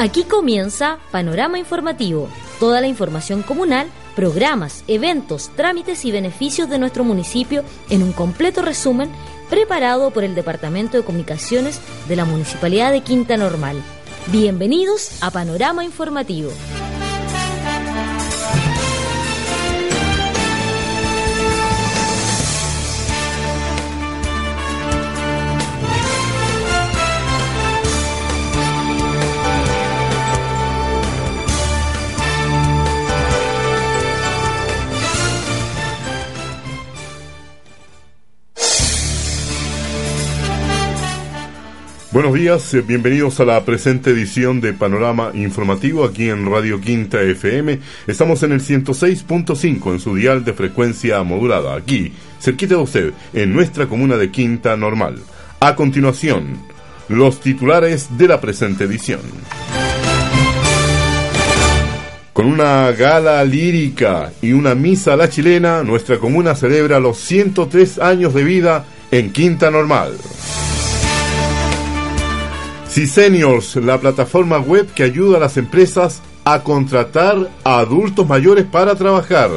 Aquí comienza Panorama Informativo, toda la información comunal, programas, eventos, trámites y beneficios de nuestro municipio en un completo resumen preparado por el Departamento de Comunicaciones de la Municipalidad de Quinta Normal. Bienvenidos a Panorama Informativo. Buenos días, eh, bienvenidos a la presente edición de Panorama Informativo aquí en Radio Quinta FM. Estamos en el 106.5 en su dial de frecuencia modulada, aquí, cerquita de usted, en nuestra comuna de Quinta Normal. A continuación, los titulares de la presente edición. Con una gala lírica y una misa a la chilena, nuestra comuna celebra los 103 años de vida en Quinta Normal. C-Seniors, la plataforma web que ayuda a las empresas a contratar a adultos mayores para trabajar.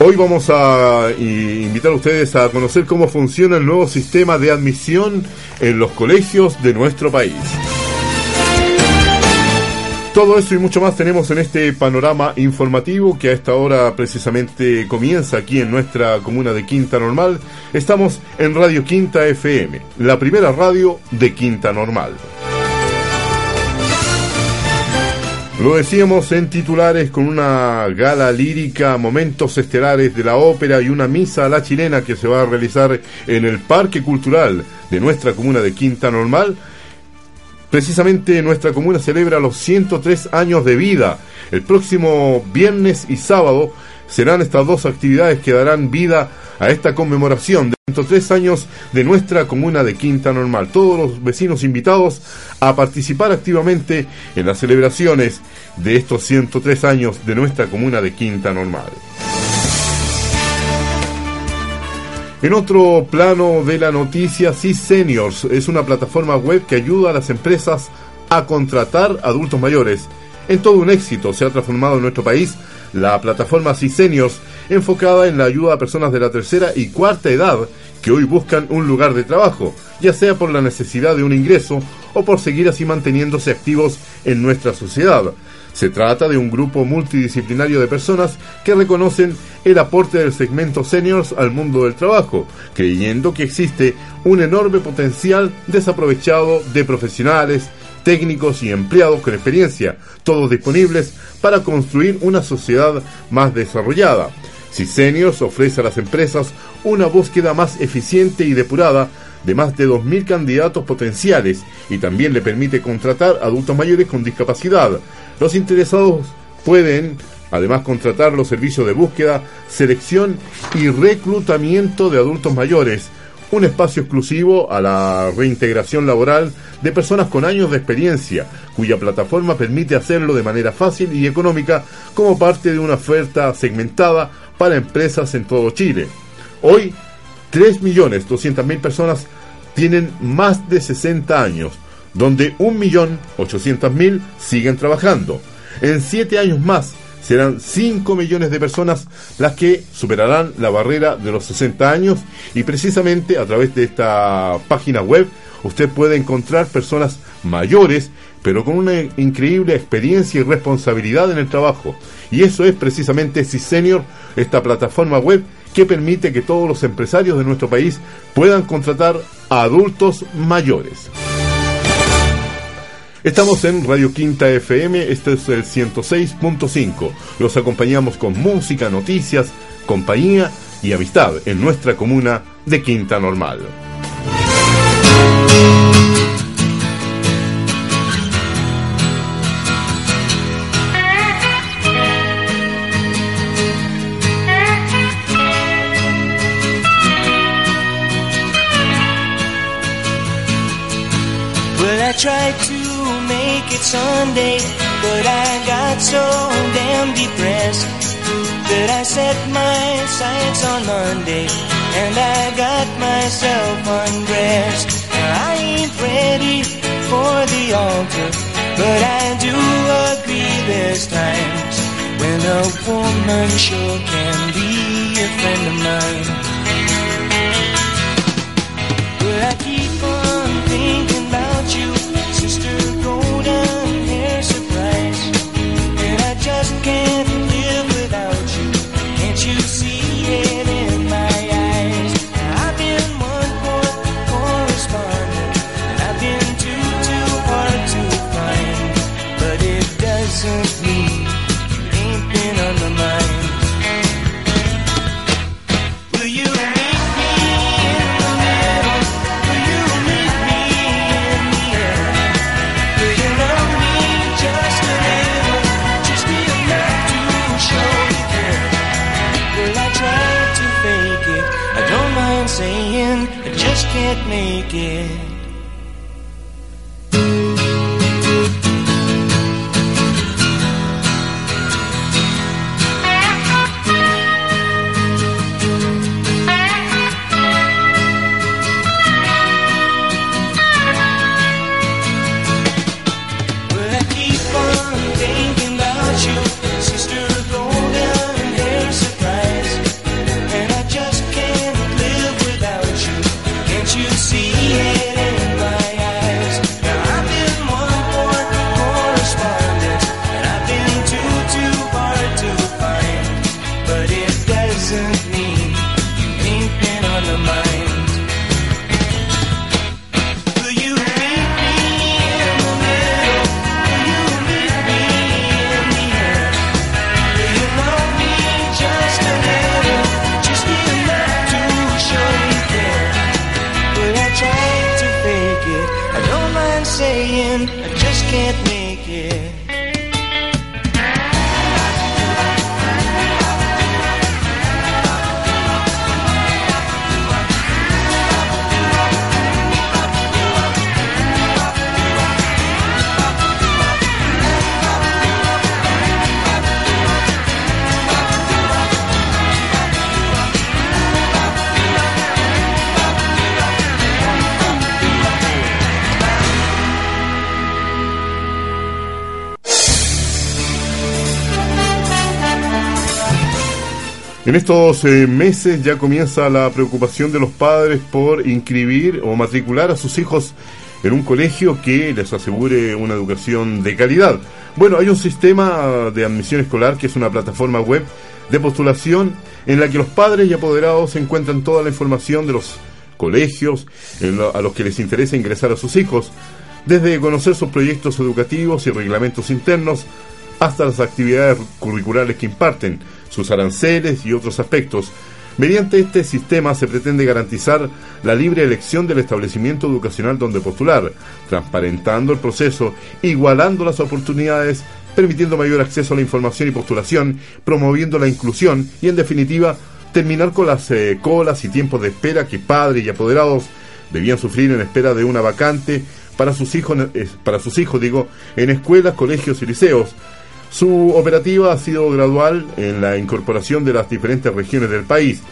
Hoy vamos a invitar a ustedes a conocer cómo funciona el nuevo sistema de admisión en los colegios de nuestro país. Todo eso y mucho más tenemos en este panorama informativo que a esta hora precisamente comienza aquí en nuestra comuna de Quinta Normal. Estamos en Radio Quinta FM, la primera radio de Quinta Normal. Lo decíamos en titulares con una gala lírica, momentos estelares de la ópera y una misa a la chilena que se va a realizar en el Parque Cultural de nuestra comuna de Quinta Normal Precisamente nuestra comuna celebra los 103 años de vida. El próximo viernes y sábado serán estas dos actividades que darán vida a esta conmemoración de 103 años de nuestra comuna de Quinta Normal. Todos los vecinos invitados a participar activamente en las celebraciones de estos 103 años de nuestra comuna de Quinta Normal. En otro plano de la noticia, Sí Seniors es una plataforma web que ayuda a las empresas a contratar adultos mayores. En todo un éxito se ha transformado en nuestro país la plataforma Sí Seniors, enfocada en la ayuda a personas de la tercera y cuarta edad que hoy buscan un lugar de trabajo, ya sea por la necesidad de un ingreso o por seguir así manteniéndose activos en nuestra sociedad. Se trata de un grupo multidisciplinario de personas que reconocen el aporte del segmento seniors al mundo del trabajo, creyendo que existe un enorme potencial desaprovechado de profesionales, técnicos y empleados con experiencia, todos disponibles para construir una sociedad más desarrollada. Si Seniors ofrece a las empresas una búsqueda más eficiente y depurada de más de 2.000 candidatos potenciales y también le permite contratar adultos mayores con discapacidad, los interesados pueden además contratar los servicios de búsqueda, selección y reclutamiento de adultos mayores, un espacio exclusivo a la reintegración laboral de personas con años de experiencia, cuya plataforma permite hacerlo de manera fácil y económica como parte de una oferta segmentada para empresas en todo Chile. Hoy, 3.200.000 personas tienen más de 60 años, donde 1.800.000 siguen trabajando. En siete años más serán 5 millones de personas las que superarán la barrera de los 60 años y precisamente a través de esta página web usted puede encontrar personas mayores pero con una increíble experiencia y responsabilidad en el trabajo. Y eso es precisamente C-Senior, esta plataforma web que permite que todos los empresarios de nuestro país puedan contratar a adultos mayores. Estamos en Radio Quinta FM, este es el 106.5. Los acompañamos con música, noticias, compañía y amistad en nuestra comuna de Quinta Normal. I tried Sunday, but I got so damn depressed that I set my sights on Monday and I got myself undressed. I ain't ready for the altar, But I do agree there's times when a woman sure can be a friend of mine. But I keep on thinking about you, can't live without you. Can't you see it En estos eh, meses ya comienza la preocupación de los padres por inscribir o matricular a sus hijos en un colegio que les asegure una educación de calidad. Bueno, hay un sistema de admisión escolar que es una plataforma web de postulación en la que los padres y apoderados encuentran toda la información de los colegios a los que les interesa ingresar a sus hijos, desde conocer sus proyectos educativos y reglamentos internos hasta las actividades curriculares que imparten, sus aranceles y otros aspectos. Mediante este sistema se pretende garantizar la libre elección del establecimiento educacional donde postular, transparentando el proceso, igualando las oportunidades, permitiendo mayor acceso a la información y postulación, promoviendo la inclusión y, en definitiva, terminar con las eh, colas y tiempos de espera que padres y apoderados debían sufrir en espera de una vacante para sus hijos, eh, para sus hijos digo, en escuelas, colegios y liceos. Su operativa ha sido gradual en la incorporación de las diferentes regiones del país.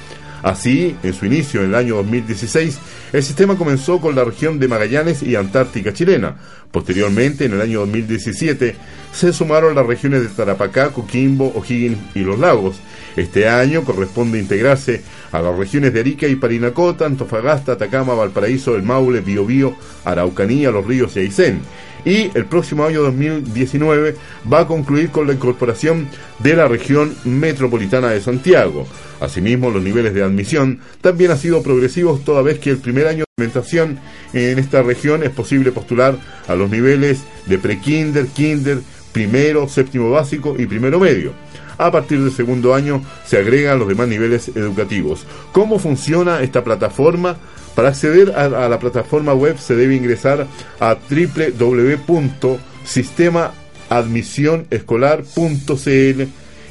Así, en su inicio, en el año 2016, el sistema comenzó con la región de Magallanes y Antártica chilena. Posteriormente, en el año 2017, se sumaron las regiones de Tarapacá, Coquimbo, O'Higgins y Los Lagos. Este año corresponde integrarse a las regiones de Arica y Parinacota, Antofagasta, Atacama, Valparaíso, El Maule, Biobío, Araucanía, Los Ríos y Aysén. Y el próximo año 2019 va a concluir con la incorporación de la región metropolitana de Santiago. Asimismo, los niveles de admisión también han sido progresivos toda vez que el primer año de implementación en esta región es posible postular a los niveles de prekinder, kinder, primero, séptimo básico y primero medio. A partir del segundo año se agregan los demás niveles educativos. ¿Cómo funciona esta plataforma? Para acceder a, la plataforma web se debe ingresar a www.sistemaadmisionescolar.cl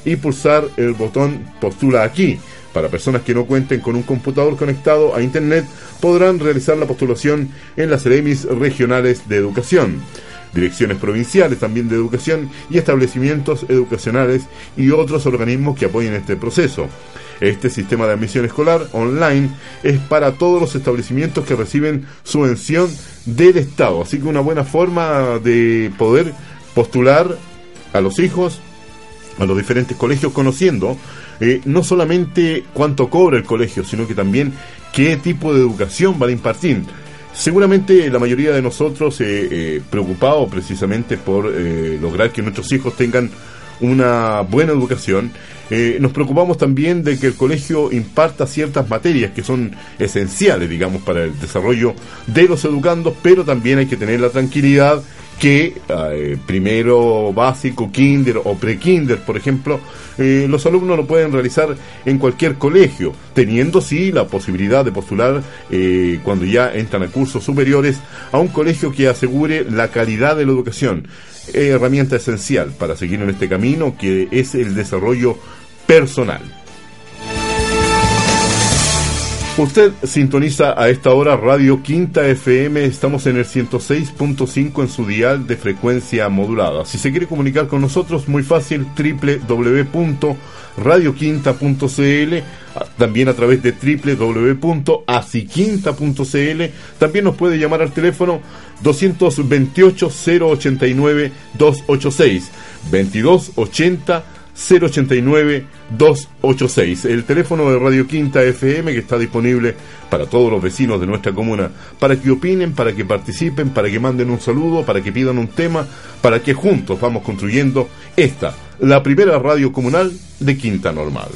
y pulsar el botón postula aquí. Para personas que no cuenten con un computador conectado a Internet podrán realizar la postulación en las EREMIS regionales de educación, direcciones provinciales también de educación y establecimientos educacionales y otros organismos que apoyen este proceso. Este sistema de admisión escolar online es para todos los establecimientos que reciben subvención del Estado, así que una buena forma de poder postular a los hijos a los diferentes colegios conociendo eh, no solamente cuánto cobra el colegio, sino que también qué tipo de educación van a impartir. Seguramente la mayoría de nosotros, eh, eh, preocupados precisamente por eh, lograr que nuestros hijos tengan una buena educación, eh, nos preocupamos también de que el colegio imparta ciertas materias que son esenciales, digamos, para el desarrollo de los educandos, pero también hay que tener la tranquilidad que eh, primero básico, kinder o pre-kinder, por ejemplo, eh, los alumnos lo pueden realizar en cualquier colegio, teniendo sí la posibilidad de postular eh, cuando ya entran a cursos superiores a un colegio que asegure la calidad de la educación, herramienta esencial para seguir en este camino que es el desarrollo personal. Usted sintoniza a esta hora Radio Quinta FM, estamos en el 106.5 en su dial de frecuencia modulada. Si se quiere comunicar con nosotros, muy fácil, www.radioquinta.cl, también a través de www.asiquinta.cl, también nos puede llamar al teléfono 228 089 286 2280 089 286, el teléfono de Radio Quinta FM que está disponible para todos los vecinos de nuestra comuna, para que opinen, para que participen, para que manden un saludo, para que pidan un tema, para que juntos vamos construyendo esta, la primera radio comunal de Quinta Normal.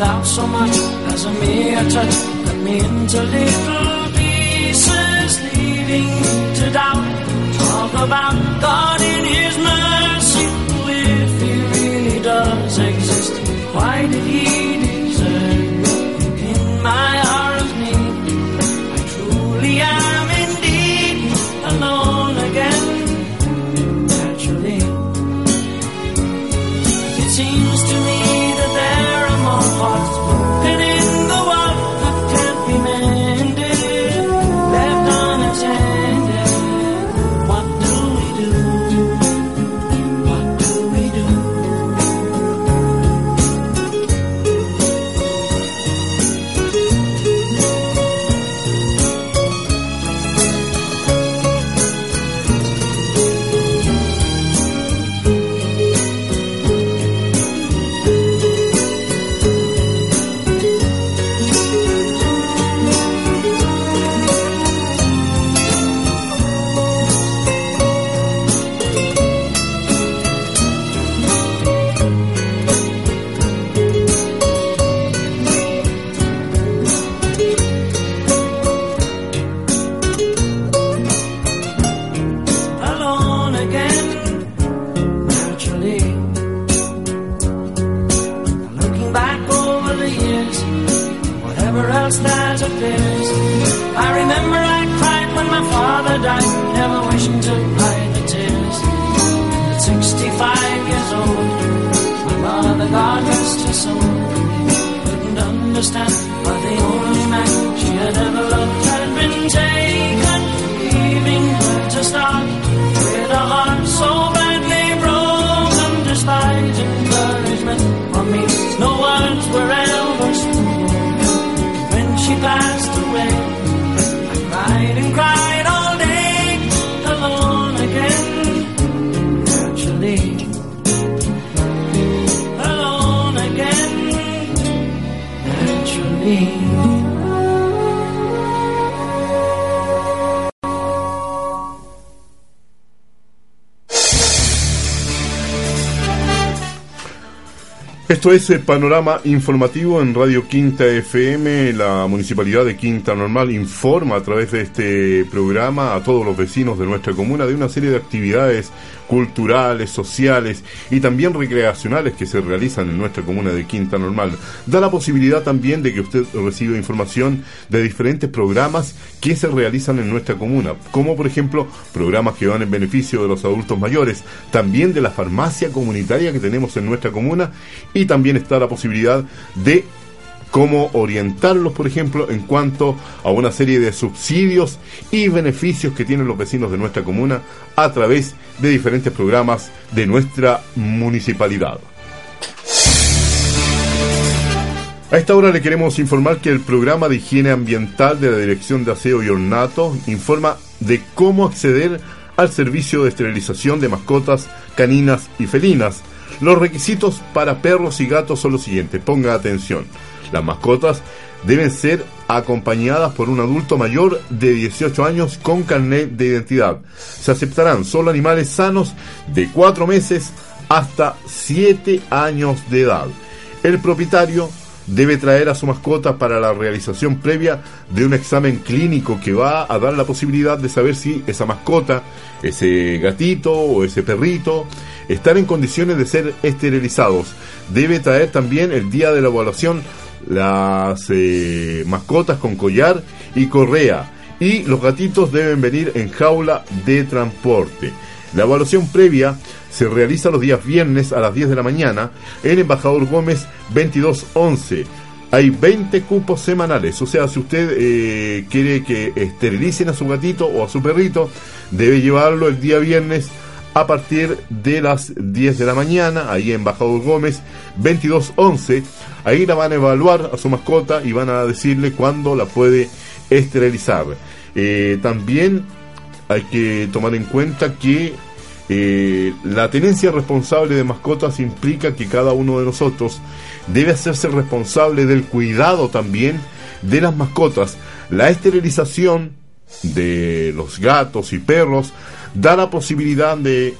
Without so much as a mere touch, cut me into little pieces, leaving to doubt. Talk about God in to start Esto es el panorama informativo en Radio Quinta FM. La Municipalidad de Quinta Normal informa a través de este programa a todos los vecinos de nuestra comuna de una serie de actividades culturales, sociales y también recreacionales que se realizan en nuestra comuna de Quinta Normal. Da la posibilidad también de que usted reciba información de diferentes programas que se realizan en nuestra comuna, como por ejemplo programas que van en beneficio de los adultos mayores, también de la farmacia comunitaria que tenemos en nuestra comuna y también está la posibilidad de cómo orientarlos, por ejemplo, en cuanto a una serie de subsidios y beneficios que tienen los vecinos de nuestra comuna a través de diferentes programas de nuestra municipalidad. A esta hora le queremos informar que el programa de higiene ambiental de la Dirección de Aseo y Ornato informa de cómo acceder al servicio de esterilización de mascotas caninas y felinas. Los requisitos para perros y gatos son los siguientes. Ponga atención. Las mascotas deben ser acompañadas por un adulto mayor de 18 años con carnet de identidad. Se aceptarán solo animales sanos de 4 meses hasta 7 años de edad. El propietario debe traer a su mascota para la realización previa de un examen clínico que va a dar la posibilidad de saber si esa mascota, ese gatito o ese perrito, están en condiciones de ser esterilizados. Debe traer también el día de la evaluación las eh, mascotas con collar y correa y los gatitos deben venir en jaula de transporte. La evaluación previa se realiza los días viernes a las 10 de la mañana en Embajador Gómez 2211. Hay 20 cupos semanales, o sea, si usted eh, quiere que esterilicen a su gatito o a su perrito, debe llevarlo el día viernes a partir de las 10 de la mañana, ahí en Embajador Gómez 2211. Ahí la van a evaluar a su mascota y van a decirle cuándo la puede esterilizar. Eh, también hay que tomar en cuenta que eh, la tenencia responsable de mascotas implica que cada uno de nosotros debe hacerse responsable del cuidado también de las mascotas. La esterilización de los gatos y perros da la posibilidad de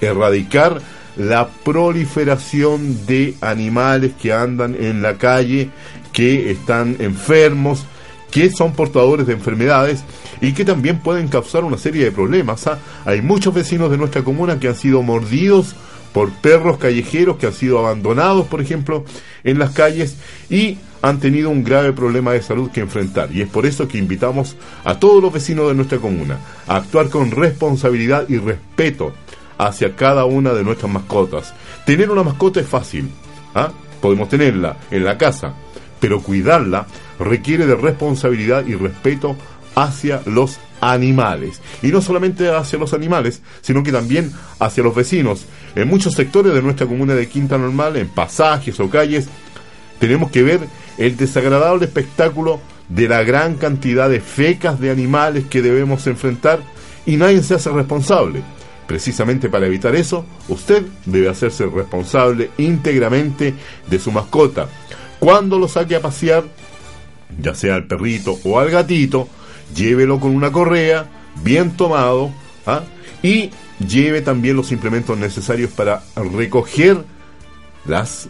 erradicar la proliferación de animales que andan en la calle, que están enfermos, que son portadores de enfermedades y que también pueden causar una serie de problemas. ¿ah? Hay muchos vecinos de nuestra comuna que han sido mordidos por perros callejeros que han sido abandonados, por ejemplo, en las calles y han tenido un grave problema de salud que enfrentar. Y es por eso que invitamos a todos los vecinos de nuestra comuna a actuar con responsabilidad y respeto hacia cada una de nuestras mascotas. Tener una mascota es fácil, ¿ah? podemos tenerla en la casa, pero cuidarla requiere de responsabilidad y respeto hacia los animales. Y no solamente hacia los animales, sino que también hacia los vecinos. En muchos sectores de nuestra comuna de Quinta Normal, en pasajes o calles, tenemos que ver el desagradable espectáculo de la gran cantidad de fecas de animales que debemos enfrentar y nadie se hace responsable. Precisamente para evitar eso, usted debe hacerse responsable íntegramente de su mascota. Cuando lo saque a pasear, ya sea al perrito o al gatito, llévelo con una correa, bien tomado, ¿ah? y lleve también los implementos necesarios para recoger las,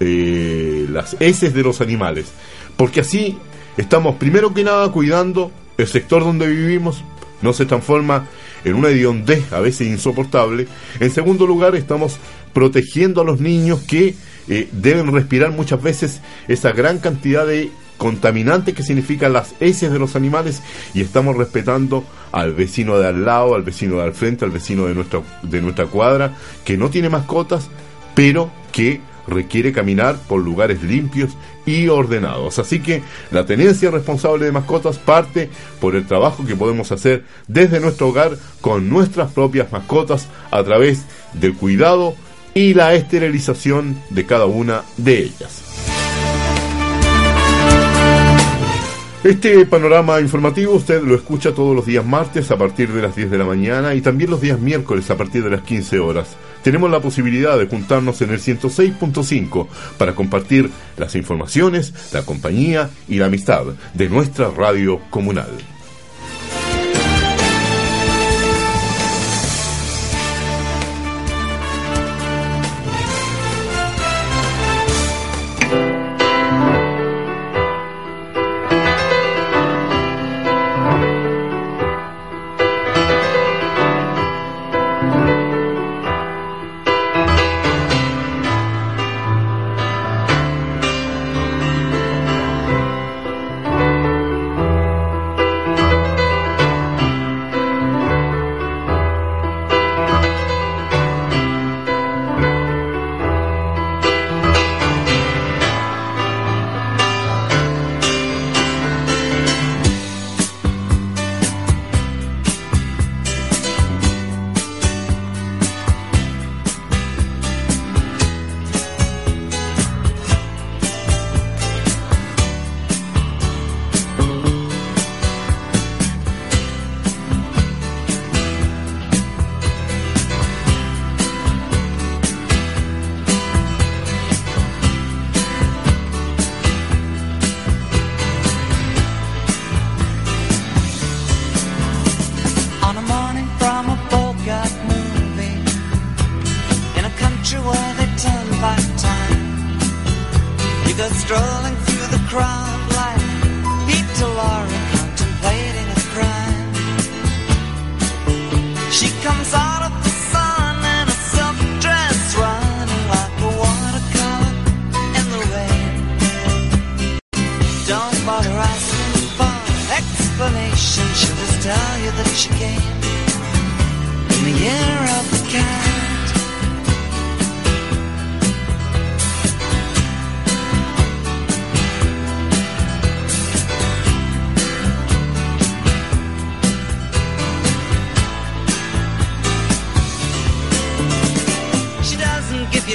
eh, las heces de los animales. Porque así estamos, primero que nada, cuidando el sector donde vivimos, no se transforma en una hediondez a veces insoportable. En segundo lugar, estamos protegiendo a los niños que eh, deben respirar muchas veces esa gran cantidad de contaminantes que significan las heces de los animales y estamos respetando al vecino de al lado, al vecino de al frente, al vecino de nuestra, de nuestra cuadra, que no tiene mascotas, pero que requiere caminar por lugares limpios y ordenados. Así que la tenencia responsable de mascotas parte por el trabajo que podemos hacer desde nuestro hogar con nuestras propias mascotas a través del cuidado y la esterilización de cada una de ellas. Este panorama informativo usted lo escucha todos los días martes a partir de las 10 de la mañana y también los días miércoles a partir de las 15 horas. Tenemos la posibilidad de juntarnos en el 106.5 para compartir las informaciones, la compañía y la amistad de nuestra radio comunal.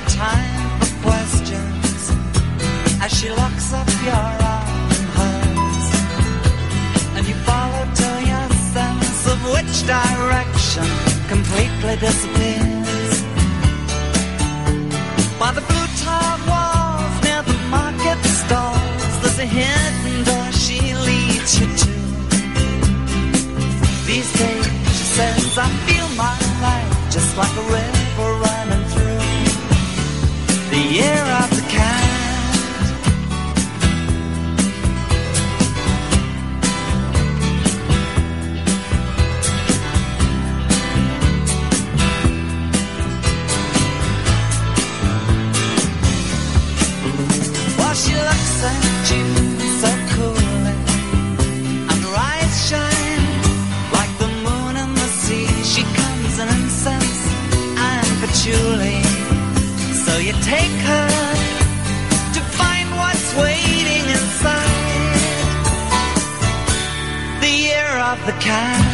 Time for questions as she locks up your arm in hers. And you follow till your sense of which direction completely disappears. By the blue tiled walls near the market stalls, there's a hidden door she leads you to. These days, she says, I feel my life just like a river year after kind. Take her to find what's waiting inside the year of the cat.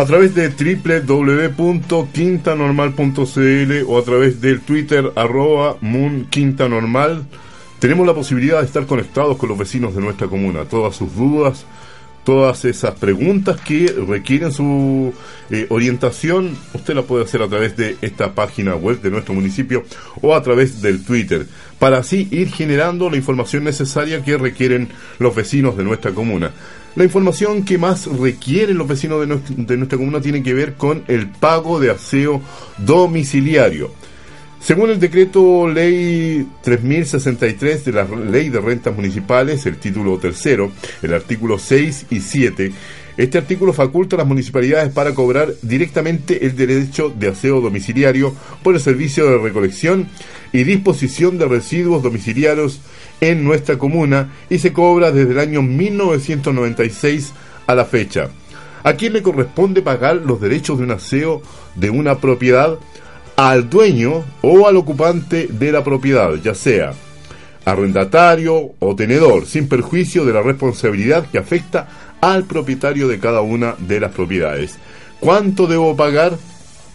A través de www.quintanormal.cl o a través del Twitter arroba moonquintanormal tenemos la posibilidad de estar conectados con los vecinos de nuestra comuna. Todas sus dudas, todas esas preguntas que requieren su eh, orientación, usted la puede hacer a través de esta página web de nuestro municipio o a través del Twitter, para así ir generando la información necesaria que requieren los vecinos de nuestra comuna. La información que más requieren los vecinos de, nues- de nuestra comuna tiene que ver con el pago de aseo domiciliario. Según el decreto ley 3063 de la ley de rentas municipales, el título tercero, el artículo 6 y 7, este artículo faculta a las municipalidades para cobrar directamente el derecho de aseo domiciliario por el servicio de recolección y disposición de residuos domiciliarios en nuestra comuna y se cobra desde el año 1996 a la fecha. ¿A quién le corresponde pagar los derechos de un aseo de una propiedad? Al dueño o al ocupante de la propiedad, ya sea arrendatario o tenedor, sin perjuicio de la responsabilidad que afecta al propietario de cada una de las propiedades. ¿Cuánto debo pagar?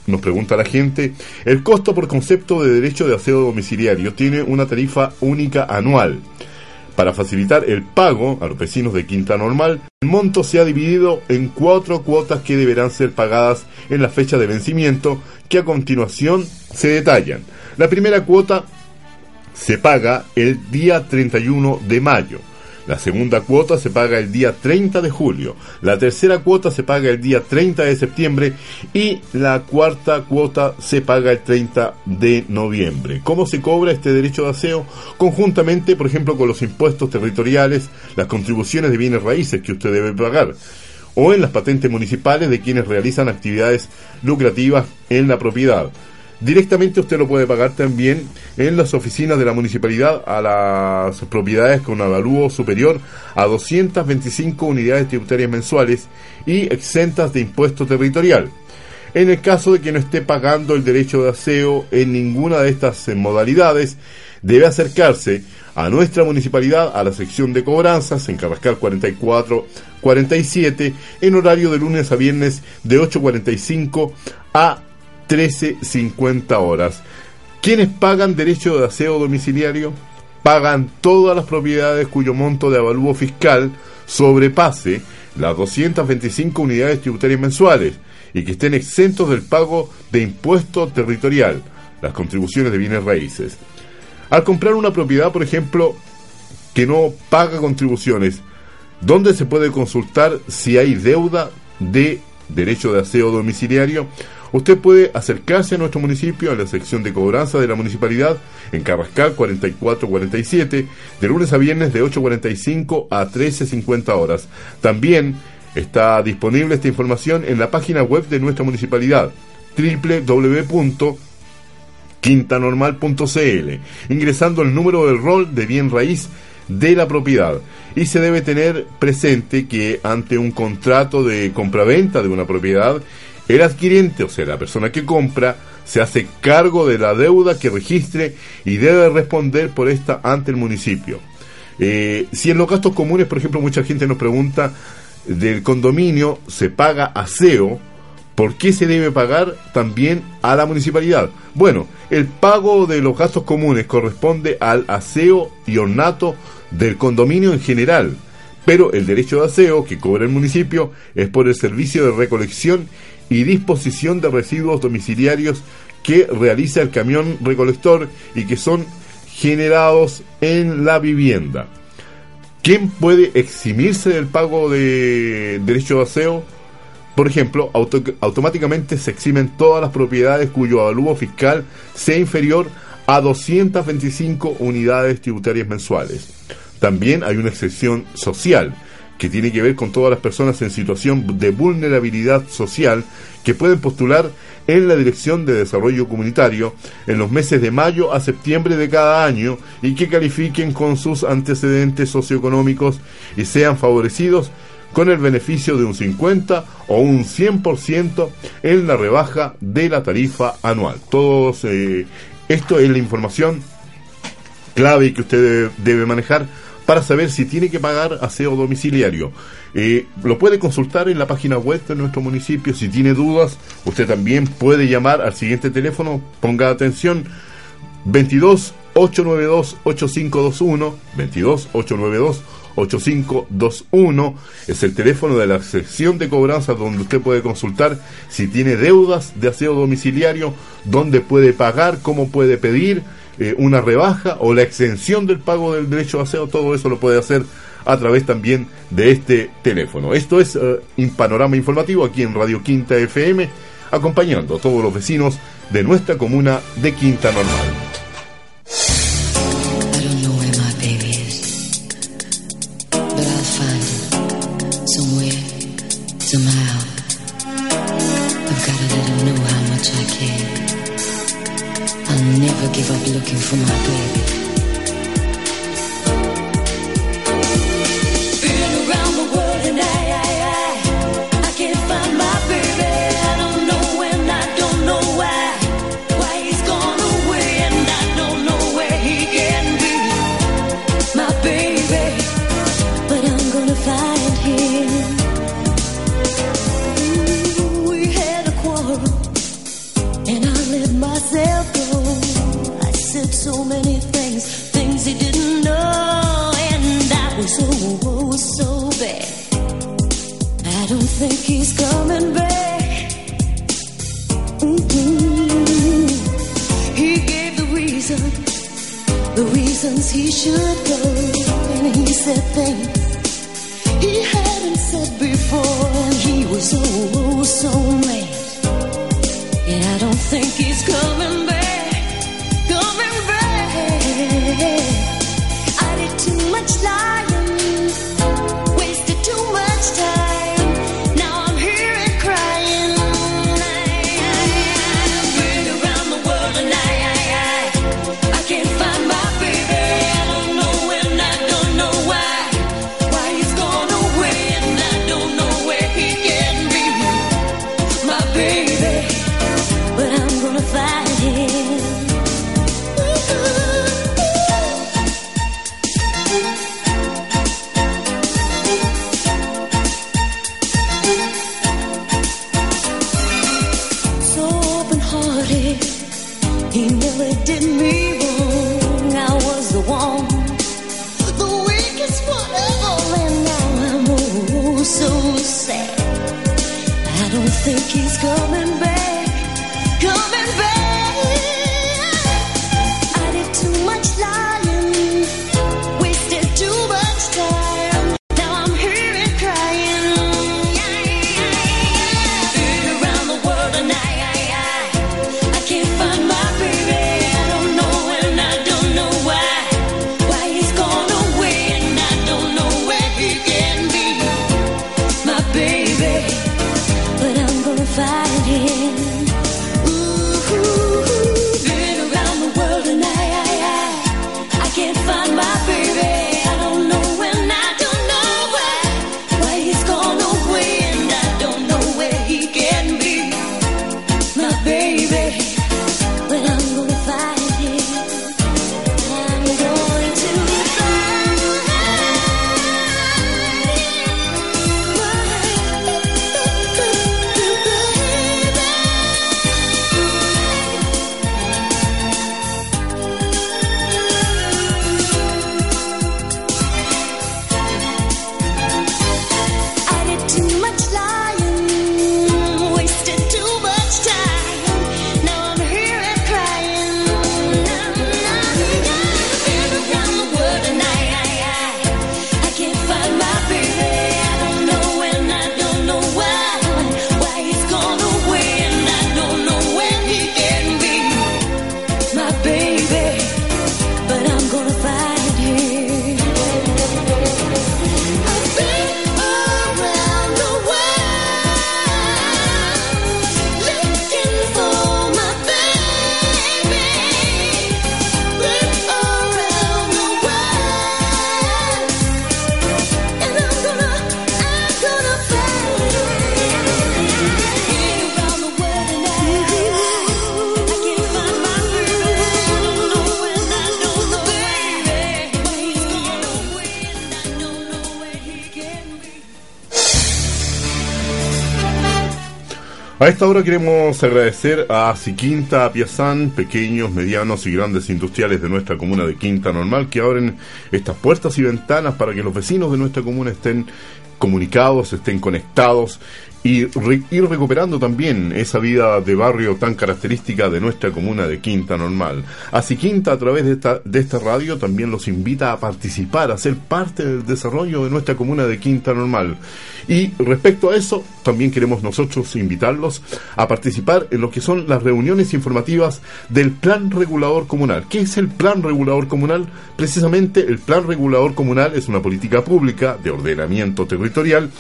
Nos pregunta la gente. El costo por concepto de derecho de aseo domiciliario tiene una tarifa única anual. Para facilitar el pago a los vecinos de Quinta Normal, el monto se ha dividido en cuatro cuotas que deberán ser pagadas en la fecha de vencimiento, que a continuación se detallan. La primera cuota se paga el día 31 de mayo. La segunda cuota se paga el día 30 de julio. La tercera cuota se paga el día 30 de septiembre. Y la cuarta cuota se paga el 30 de noviembre. ¿Cómo se cobra este derecho de aseo? Conjuntamente, por ejemplo, con los impuestos territoriales, las contribuciones de bienes raíces que usted debe pagar o en las patentes municipales de quienes realizan actividades lucrativas en la propiedad. Directamente usted lo puede pagar también en las oficinas de la municipalidad a las propiedades con avalúo superior a 225 unidades tributarias mensuales y exentas de impuesto territorial. En el caso de que no esté pagando el derecho de aseo en ninguna de estas modalidades, debe acercarse a nuestra municipalidad, a la sección de cobranzas en Carrascal 44 47, en horario de lunes a viernes de 8.45 a 13.50 horas. ¿Quiénes pagan derecho de aseo domiciliario? Pagan todas las propiedades cuyo monto de avalúo fiscal sobrepase las 225 unidades tributarias mensuales y que estén exentos del pago de impuesto territorial, las contribuciones de bienes raíces. Al comprar una propiedad, por ejemplo, que no paga contribuciones, ¿dónde se puede consultar si hay deuda de derecho de aseo domiciliario? Usted puede acercarse a nuestro municipio a la sección de cobranza de la municipalidad en Carrascal 4447 de lunes a viernes de 8.45 a 13.50 horas. También está disponible esta información en la página web de nuestra municipalidad www.quintanormal.cl ingresando el número del rol de bien raíz de la propiedad y se debe tener presente que ante un contrato de compraventa de una propiedad el adquiriente, o sea, la persona que compra, se hace cargo de la deuda que registre y debe responder por esta ante el municipio. Eh, si en los gastos comunes, por ejemplo, mucha gente nos pregunta del condominio se paga aseo, ¿por qué se debe pagar también a la municipalidad? Bueno, el pago de los gastos comunes corresponde al aseo y ornato del condominio en general, pero el derecho de aseo que cobra el municipio es por el servicio de recolección y disposición de residuos domiciliarios que realiza el camión recolector y que son generados en la vivienda. ¿Quién puede eximirse del pago de derecho de aseo? Por ejemplo, auto- automáticamente se eximen todas las propiedades cuyo avalúo fiscal sea inferior a 225 unidades tributarias mensuales. También hay una excepción social que tiene que ver con todas las personas en situación de vulnerabilidad social que pueden postular en la Dirección de Desarrollo Comunitario en los meses de mayo a septiembre de cada año y que califiquen con sus antecedentes socioeconómicos y sean favorecidos con el beneficio de un 50 o un 100% en la rebaja de la tarifa anual. Todos, eh, esto es la información clave que usted debe, debe manejar para saber si tiene que pagar aseo domiciliario. Eh, lo puede consultar en la página web de nuestro municipio. Si tiene dudas, usted también puede llamar al siguiente teléfono. Ponga atención: 22 892 8521 22 892 8521 es el teléfono de la sección de cobranza donde usted puede consultar si tiene deudas de aseo domiciliario, dónde puede pagar, cómo puede pedir eh, una rebaja o la exención del pago del derecho de aseo, todo eso lo puede hacer a través también de este teléfono. Esto es eh, un panorama informativo aquí en Radio Quinta FM, acompañando a todos los vecinos de nuestra comuna de Quinta Normal. Looking for my baby. The reason, the reasons he should go, and he said things he hadn't said before, and he was oh, oh so mad. Esta hora queremos agradecer a Siquinta Piazán, pequeños, medianos y grandes industriales de nuestra comuna de Quinta Normal, que abren estas puertas y ventanas para que los vecinos de nuestra comuna estén comunicados, estén conectados y ir recuperando también esa vida de barrio tan característica de nuestra comuna de Quinta Normal. Así Quinta a través de esta, de esta radio también los invita a participar, a ser parte del desarrollo de nuestra comuna de Quinta Normal. Y respecto a eso, también queremos nosotros invitarlos a participar en lo que son las reuniones informativas del Plan Regulador Comunal. ¿Qué es el Plan Regulador Comunal? Precisamente el Plan Regulador Comunal es una política pública de ordenamiento territorial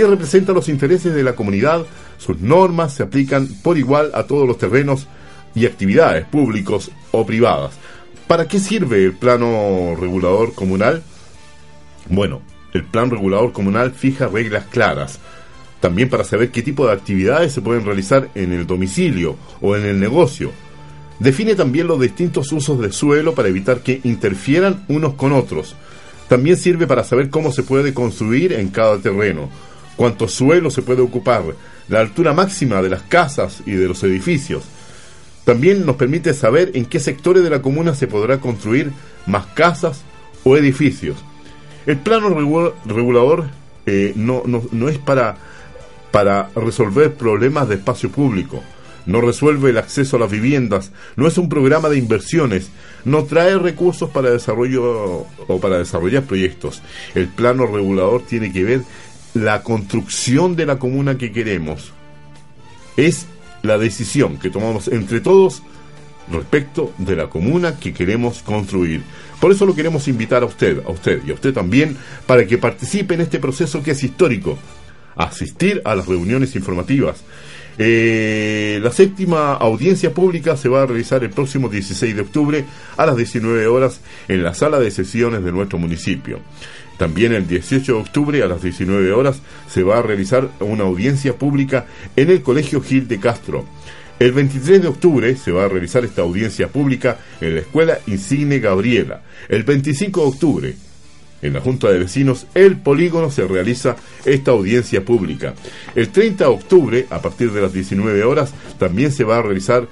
que representa los intereses de la comunidad. Sus normas se aplican por igual a todos los terrenos y actividades públicos o privadas. ¿Para qué sirve el plano regulador comunal? Bueno, el plan regulador comunal fija reglas claras, también para saber qué tipo de actividades se pueden realizar en el domicilio o en el negocio. Define también los distintos usos de suelo para evitar que interfieran unos con otros. También sirve para saber cómo se puede construir en cada terreno, cuánto suelo se puede ocupar, la altura máxima de las casas y de los edificios. También nos permite saber en qué sectores de la comuna se podrá construir más casas o edificios. El plano regu- regulador eh, no, no- no es para, para resolver problemas de espacio público, no resuelve el acceso a las viviendas, no es un programa de inversiones, no trae recursos para desarrollo o para desarrollar proyectos. El plano regulador tiene que ver la construcción de la comuna que queremos. Es la decisión que tomamos entre todos respecto de la comuna que queremos construir. Por eso lo queremos invitar a usted, a usted y a usted también, para que participe en este proceso que es histórico. Asistir a las reuniones informativas. Eh, la séptima audiencia pública se va a realizar el próximo 16 de octubre a las 19 horas en la sala de sesiones de nuestro municipio. También el 18 de octubre a las 19 horas se va a realizar una audiencia pública en el Colegio Gil de Castro. El 23 de octubre se va a realizar esta audiencia pública en la Escuela Insigne Gabriela. El 25 de octubre, en la Junta de Vecinos, el polígono se realiza esta audiencia pública. El 30 de octubre, a partir de las 19 horas, también se va a realizar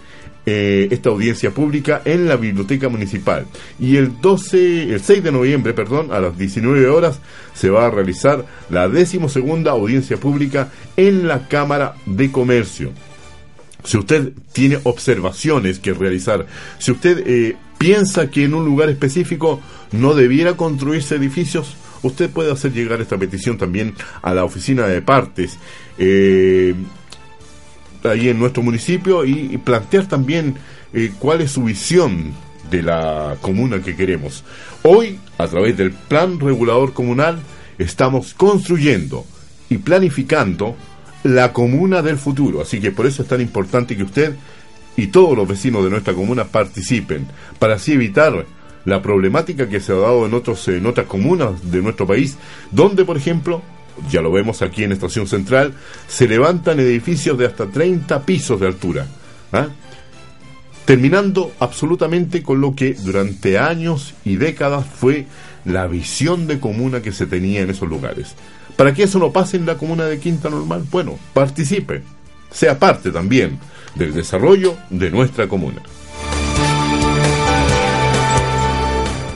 eh, esta audiencia pública en la Biblioteca Municipal. Y el 12, el 6 de noviembre, perdón, a las 19 horas, se va a realizar la decimosegunda audiencia pública en la Cámara de Comercio. Si usted tiene observaciones que realizar, si usted eh, piensa que en un lugar específico no debiera construirse edificios, usted puede hacer llegar esta petición también a la oficina de partes eh, ahí en nuestro municipio y, plantear también eh, cuál es su visión de la comuna que queremos. Hoy, a través del plan regulador comunal, estamos construyendo y planificando la comuna del futuro. Así que por eso es tan importante que usted y todos los vecinos de nuestra comuna participen, para así evitar la problemática que se ha dado en, otros, en otras comunas de nuestro país, donde, por ejemplo, ya lo vemos aquí en Estación Central, se levantan edificios de hasta 30 pisos de altura. ¿ah? Terminando absolutamente con lo que durante años y décadas fue la visión de comuna que se tenía en esos lugares. Para que eso no pase en la comuna de Quinta Normal, bueno, participe, sea parte también del desarrollo de nuestra comuna.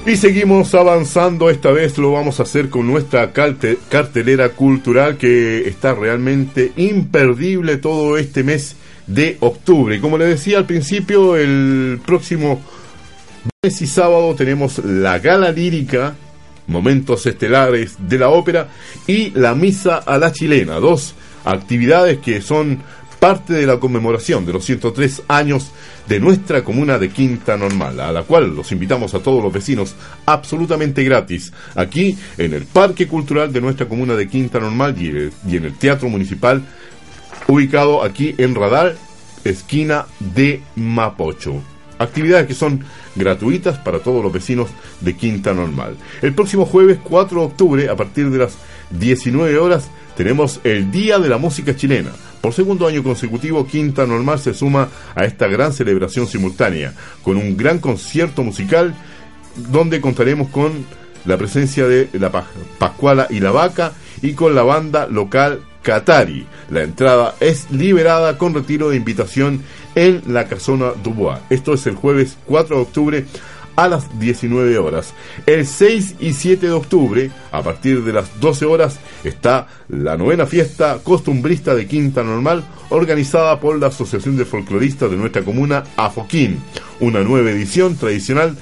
Y seguimos avanzando, esta vez lo vamos a hacer con nuestra cartelera cultural que está realmente imperdible todo este mes de octubre. Como le decía al principio, el próximo viernes y sábado tenemos la gala lírica, momentos estelares de la ópera y la misa a la chilena, dos actividades que son parte de la conmemoración de los 103 años de nuestra comuna de Quinta Normal, a la cual los invitamos a todos los vecinos absolutamente gratis, aquí en el Parque Cultural de nuestra comuna de Quinta Normal y, en el Teatro Municipal, ubicado aquí en Radar, esquina de Mapocho. Actividades que son gratuitas para todos los vecinos de Quinta Normal. El próximo jueves 4 de octubre, a partir de las 19 horas, tenemos el Día de la Música Chilena. Por segundo año consecutivo, Quinta Normal se suma a esta gran celebración simultánea, con un gran concierto musical donde contaremos con la presencia de la Pa- Pascuala y la Vaca y con la banda local Qatari. La entrada es liberada con retiro de invitación en la Casona Dubois. Esto es el jueves 4 de octubre a las 19 horas. El 6 y 7 de octubre, a partir de las 12 horas, está la novena fiesta costumbrista de Quinta Normal, organizada por la Asociación de Folcloristas de nuestra comuna, Afoquín. Una nueva edición tradicional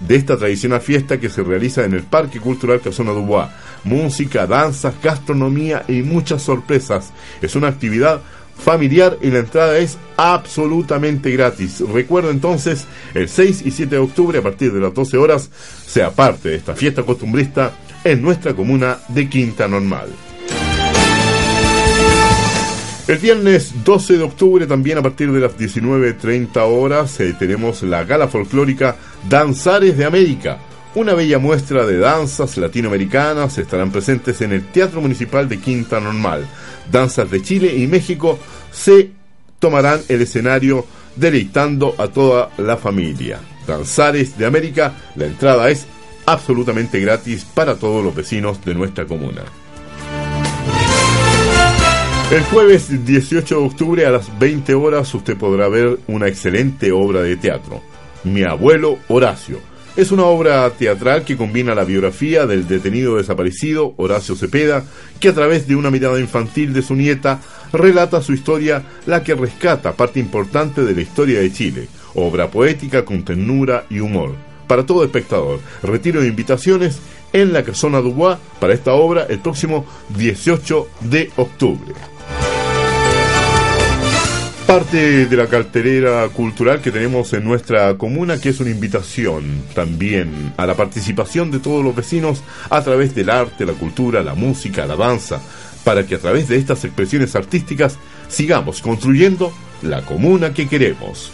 de esta tradicional fiesta que se realiza en el Parque Cultural Casona Dubois. Música, danzas, gastronomía y muchas sorpresas. Es una actividad familiar y la entrada es absolutamente gratis. Recuerda entonces, el 6 y 7 de octubre a partir de las 12 horas, sea parte de esta fiesta costumbrista en nuestra comuna de Quinta Normal. El viernes 12 de octubre, también a partir de las 19.30 horas, eh, tenemos la gala folclórica Danzares de América. Una bella muestra de danzas latinoamericanas estarán presentes en el Teatro Municipal de Quinta Normal. Danzas de Chile y México se tomarán el escenario deleitando a toda la familia. Danzares de América, la entrada es absolutamente gratis para todos los vecinos de nuestra comuna. El jueves 18 de octubre a las 20 horas usted podrá ver una excelente obra de teatro, Mi abuelo Horacio. Es una obra teatral que combina la biografía del detenido desaparecido Horacio Cepeda, que a través de una mirada infantil de su nieta relata su historia, la que rescata parte importante de la historia de Chile, obra poética con ternura y humor. Para todo espectador, retiro de invitaciones en la Casona Dubois para esta obra el próximo 18 de octubre parte de la cartelera cultural que tenemos en nuestra comuna, que es una invitación también a la participación de todos los vecinos a través del arte, la cultura, la música, la danza, para que a través de estas expresiones artísticas sigamos construyendo la comuna que queremos.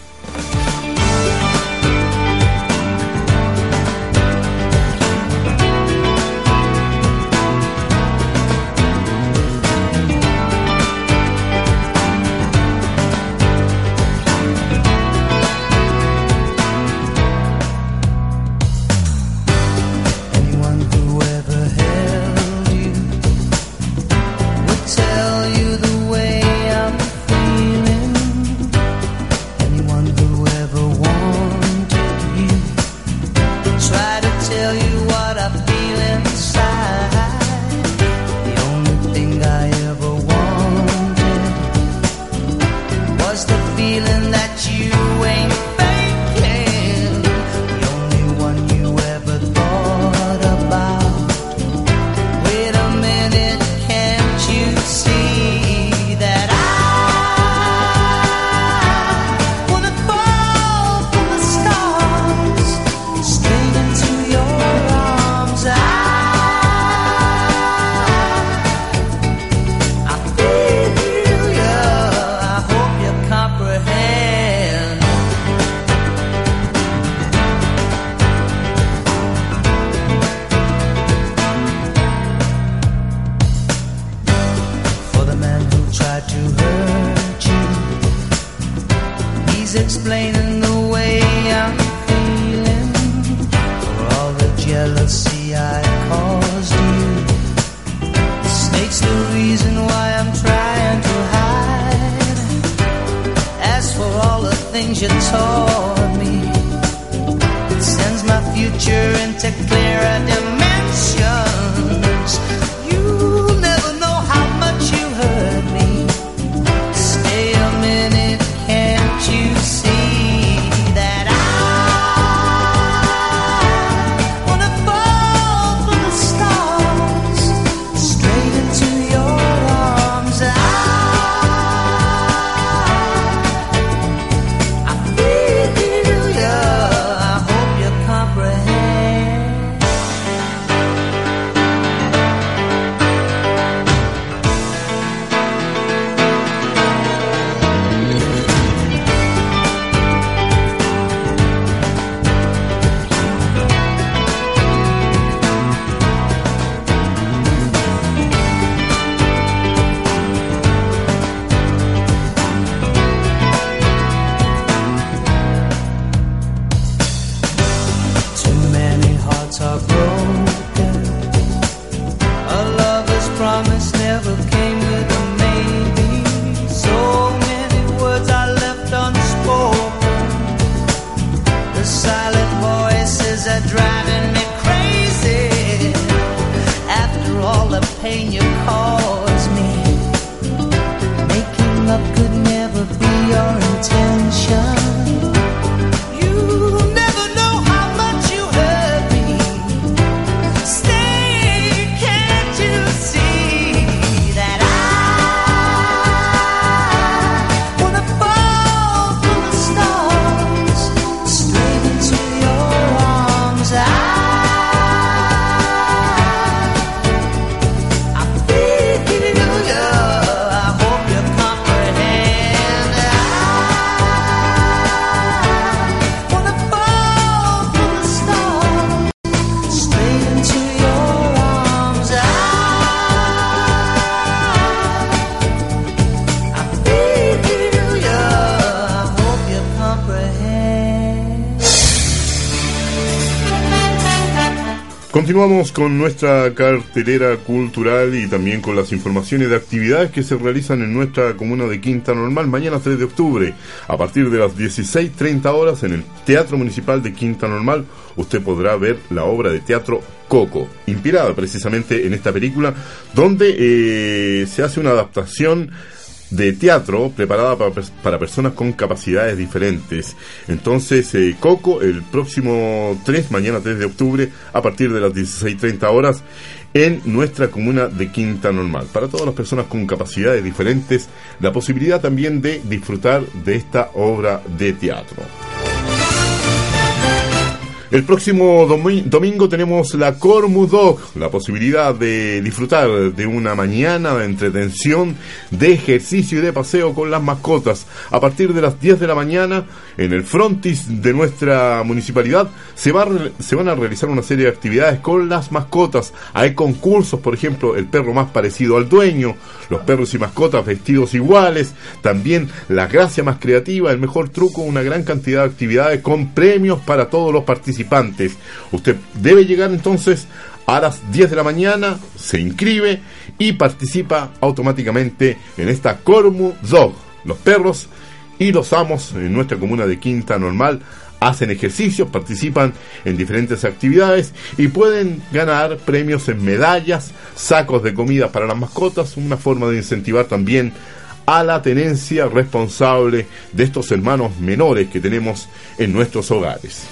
Continuamos con nuestra cartelera cultural y también con las informaciones de actividades que se realizan en nuestra comuna de Quinta Normal mañana 3 de octubre. A partir de las 16.30 horas en el Teatro Municipal de Quinta Normal usted podrá ver la obra de teatro Coco, inspirada precisamente en esta película donde eh, se hace una adaptación de teatro preparada para, pers- para personas con capacidades diferentes. Entonces, eh, Coco, el próximo 3, mañana 3 de octubre, a partir de las 16.30 horas, en nuestra comuna de Quinta Normal. Para todas las personas con capacidades diferentes, la posibilidad también de disfrutar de esta obra de teatro. El próximo domi- domingo tenemos la Cormu Dog, la posibilidad de disfrutar de una mañana de entretención, de ejercicio y de paseo con las mascotas. A partir de las 10 de la mañana, en el frontis de nuestra municipalidad, se, va se van a realizar una serie de actividades con las mascotas. Hay concursos, por ejemplo, el perro más parecido al dueño, los perros y mascotas vestidos iguales, también la gracia más creativa, el mejor truco, una gran cantidad de actividades con premios para todos los participantes. Usted debe llegar entonces a las 10 de la mañana, se inscribe y participa automáticamente en esta Cormu Dog. Los perros y los amos en nuestra comuna de Quinta Normal hacen ejercicios, participan en diferentes actividades y pueden ganar premios en medallas, sacos de comida para las mascotas, una forma de incentivar también a la tenencia responsable de estos hermanos menores que tenemos en nuestros hogares.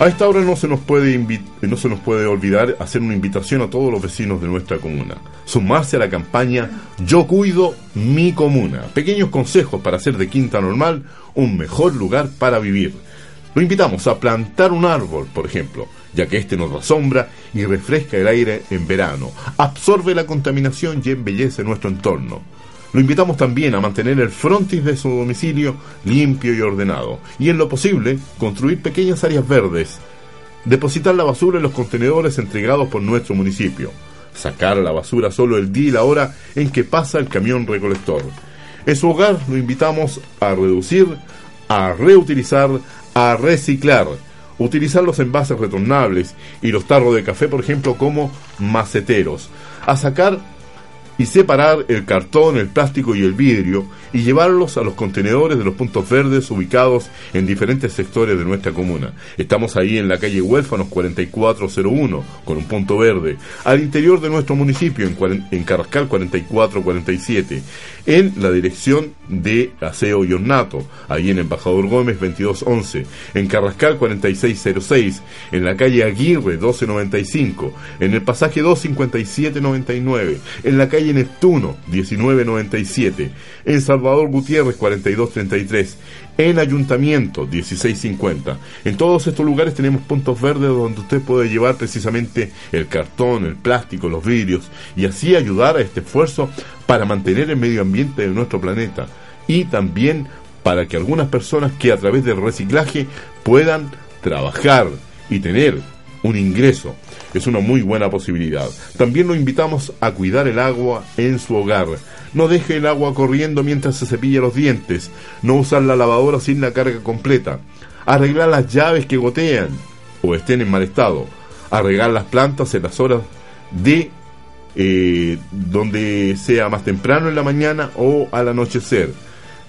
A esta hora no se nos puede invi- no se nos puede olvidar hacer una invitación a todos los vecinos de nuestra comuna. Sumarse a la campaña Yo cuido mi comuna. Pequeños consejos para hacer de Quinta Normal un mejor lugar para vivir. Lo invitamos a plantar un árbol, por ejemplo, ya que este nos da sombra y refresca el aire en verano, absorbe la contaminación y embellece nuestro entorno. Lo invitamos también a mantener el frontis de su domicilio limpio y ordenado, y en lo posible, construir pequeñas áreas verdes, depositar la basura en los contenedores entregados por nuestro municipio, sacar la basura solo el día y la hora en que pasa el camión recolector. En su hogar lo invitamos a reducir, a reutilizar, a reciclar, utilizar los envases retornables y los tarros de café, por ejemplo, como maceteros, a sacar y separar el cartón, el plástico y el vidrio y llevarlos a los contenedores de los puntos verdes ubicados en diferentes sectores de nuestra comuna. Estamos ahí en la calle Huérfanos 4401 con un punto verde, al interior de nuestro municipio en, en Carrascal 4447, en la dirección de Aseo y Ornato, ahí en Embajador Gómez 2211, en Carrascal 4606, en la calle Aguirre 1295, en el pasaje 25799, en la calle Neptuno 1997, en Salvador Gutiérrez 4233, en Ayuntamiento 1650. En todos estos lugares tenemos puntos verdes donde usted puede llevar precisamente el cartón, el plástico, los vidrios y así ayudar a este esfuerzo para mantener el medio ambiente de nuestro planeta y también para que algunas personas que a través del reciclaje puedan trabajar y tener un ingreso. Es una muy buena posibilidad. También lo invitamos a cuidar el agua en su hogar. No deje el agua corriendo mientras se cepilla los dientes. No usar la lavadora sin la carga completa. Arreglar las llaves que gotean o estén en mal estado. Arreglar las plantas en las horas de eh, donde sea más temprano en la mañana o al anochecer.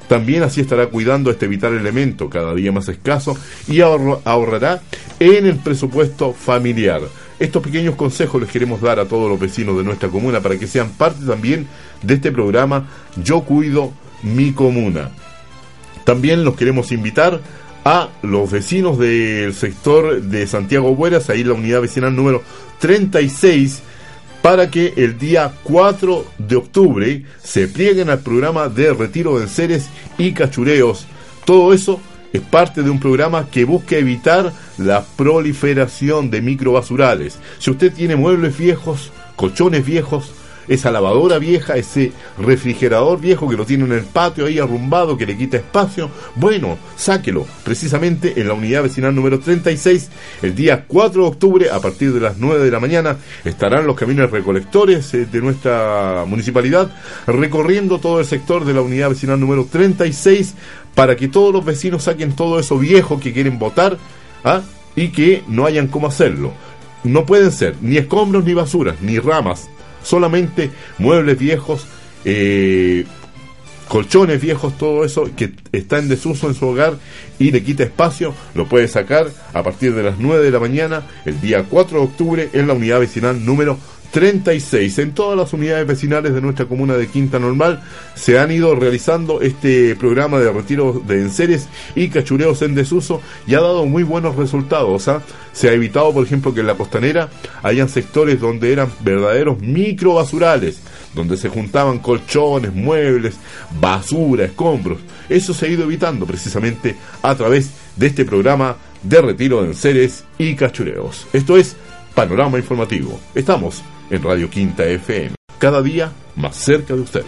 También así estará cuidando este vital elemento cada día más escaso y ahorrará en el presupuesto familiar. Estos pequeños consejos les queremos dar a todos los vecinos de nuestra comuna para que sean parte también de este programa Yo Cuido Mi Comuna. También los queremos invitar a los vecinos del sector de Santiago Bueras, ahí la unidad vecinal número 36, para que el día 4 de octubre se plieguen al programa de retiro de enseres y cachureos. Todo eso es parte de un programa que busca evitar la proliferación de microbasurales. Si usted tiene muebles viejos, colchones viejos, esa lavadora vieja, ese refrigerador viejo que lo tiene en el patio ahí arrumbado que le quita espacio, bueno, sáquelo. Precisamente en la unidad vecinal número 36, el día 4 de octubre, a partir de las 9 de la mañana, estarán los camiones recolectores eh, de nuestra municipalidad recorriendo todo el sector de la unidad vecinal número 36 para que todos los vecinos saquen todo eso viejo que quieren votar ¿ah? y que no hayan cómo hacerlo. No pueden ser ni escombros ni basuras, ni ramas, solamente muebles viejos, eh, colchones viejos, todo eso que está en desuso en su hogar y le quita espacio, lo puede sacar a partir de las 9 de la mañana, el día 4 de octubre, en la unidad vecinal número 36. En todas las unidades vecinales de nuestra comuna de Quinta Normal se han ido realizando este programa de retiro de enseres y cachureos en desuso y ha dado muy buenos resultados. ¿ah? Se ha evitado, por ejemplo, que en la costanera hayan sectores donde eran verdaderos microbasurales, donde se juntaban colchones, muebles, basura, escombros. Eso se ha ido evitando precisamente a través de este programa de retiro de enseres y cachureos. Esto es Panorama Informativo. Estamos en Radio Quinta FM, cada día más cerca de usted.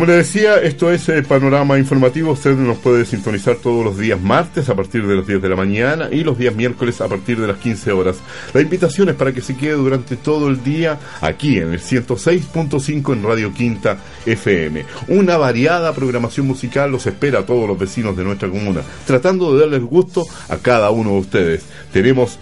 Como le decía, esto es eh, Panorama Informativo. Usted nos puede sintonizar todos los días martes a partir de las 10 de la mañana y los días miércoles a partir de las 15 horas. La invitación es para que se quede durante todo el día aquí en el 106.5 en Radio Quinta FM. Una variada programación musical los espera a todos los vecinos de nuestra comuna, tratando de darles gusto a cada uno de ustedes. Tenemos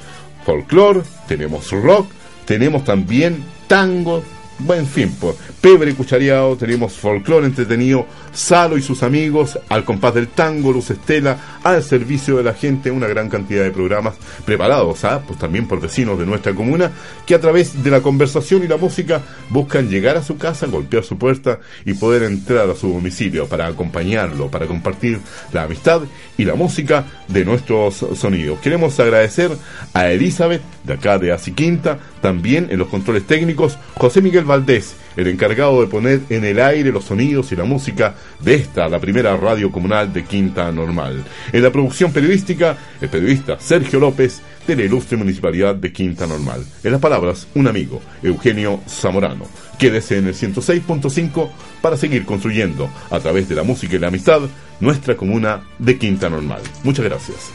folclore, tenemos rock, tenemos también tango, Buen fin, pues. Pebre cuchareado, tenemos folclore entretenido, Salo y sus amigos, al compás del tango, Luz Estela, al servicio de la gente, una gran cantidad de programas preparados, ¿ah? pues también por vecinos de nuestra comuna, que a través de la conversación y la música buscan llegar a su casa, golpear su puerta y poder entrar a su domicilio para acompañarlo, para compartir la amistad y la música de nuestros sonidos. Queremos agradecer a Elizabeth, de acá de Asiquinta, también en los controles técnicos, José Miguel Valdés, el encargado de poner en el aire los sonidos y la música de esta, la primera radio comunal de Quinta Normal. En la producción periodística, el periodista Sergio López, de la ilustre municipalidad de Quinta Normal. En las palabras, un amigo, Eugenio Zamorano. Quédese en el 106.5 para seguir construyendo, a través de la música y la amistad, nuestra comuna de Quinta Normal. Muchas gracias.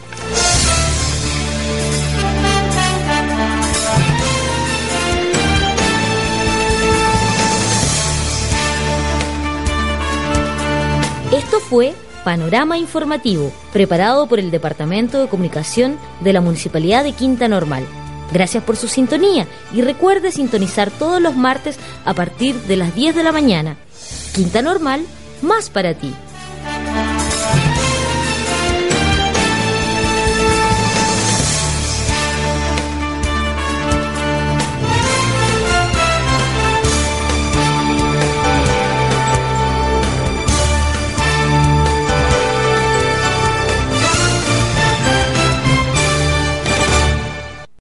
Esto fue Panorama Informativo, preparado por el Departamento de Comunicación de la Municipalidad de Quinta Normal. Gracias por su sintonía y recuerde sintonizar todos los martes a partir de las 10 de la mañana. Quinta Normal, más para ti.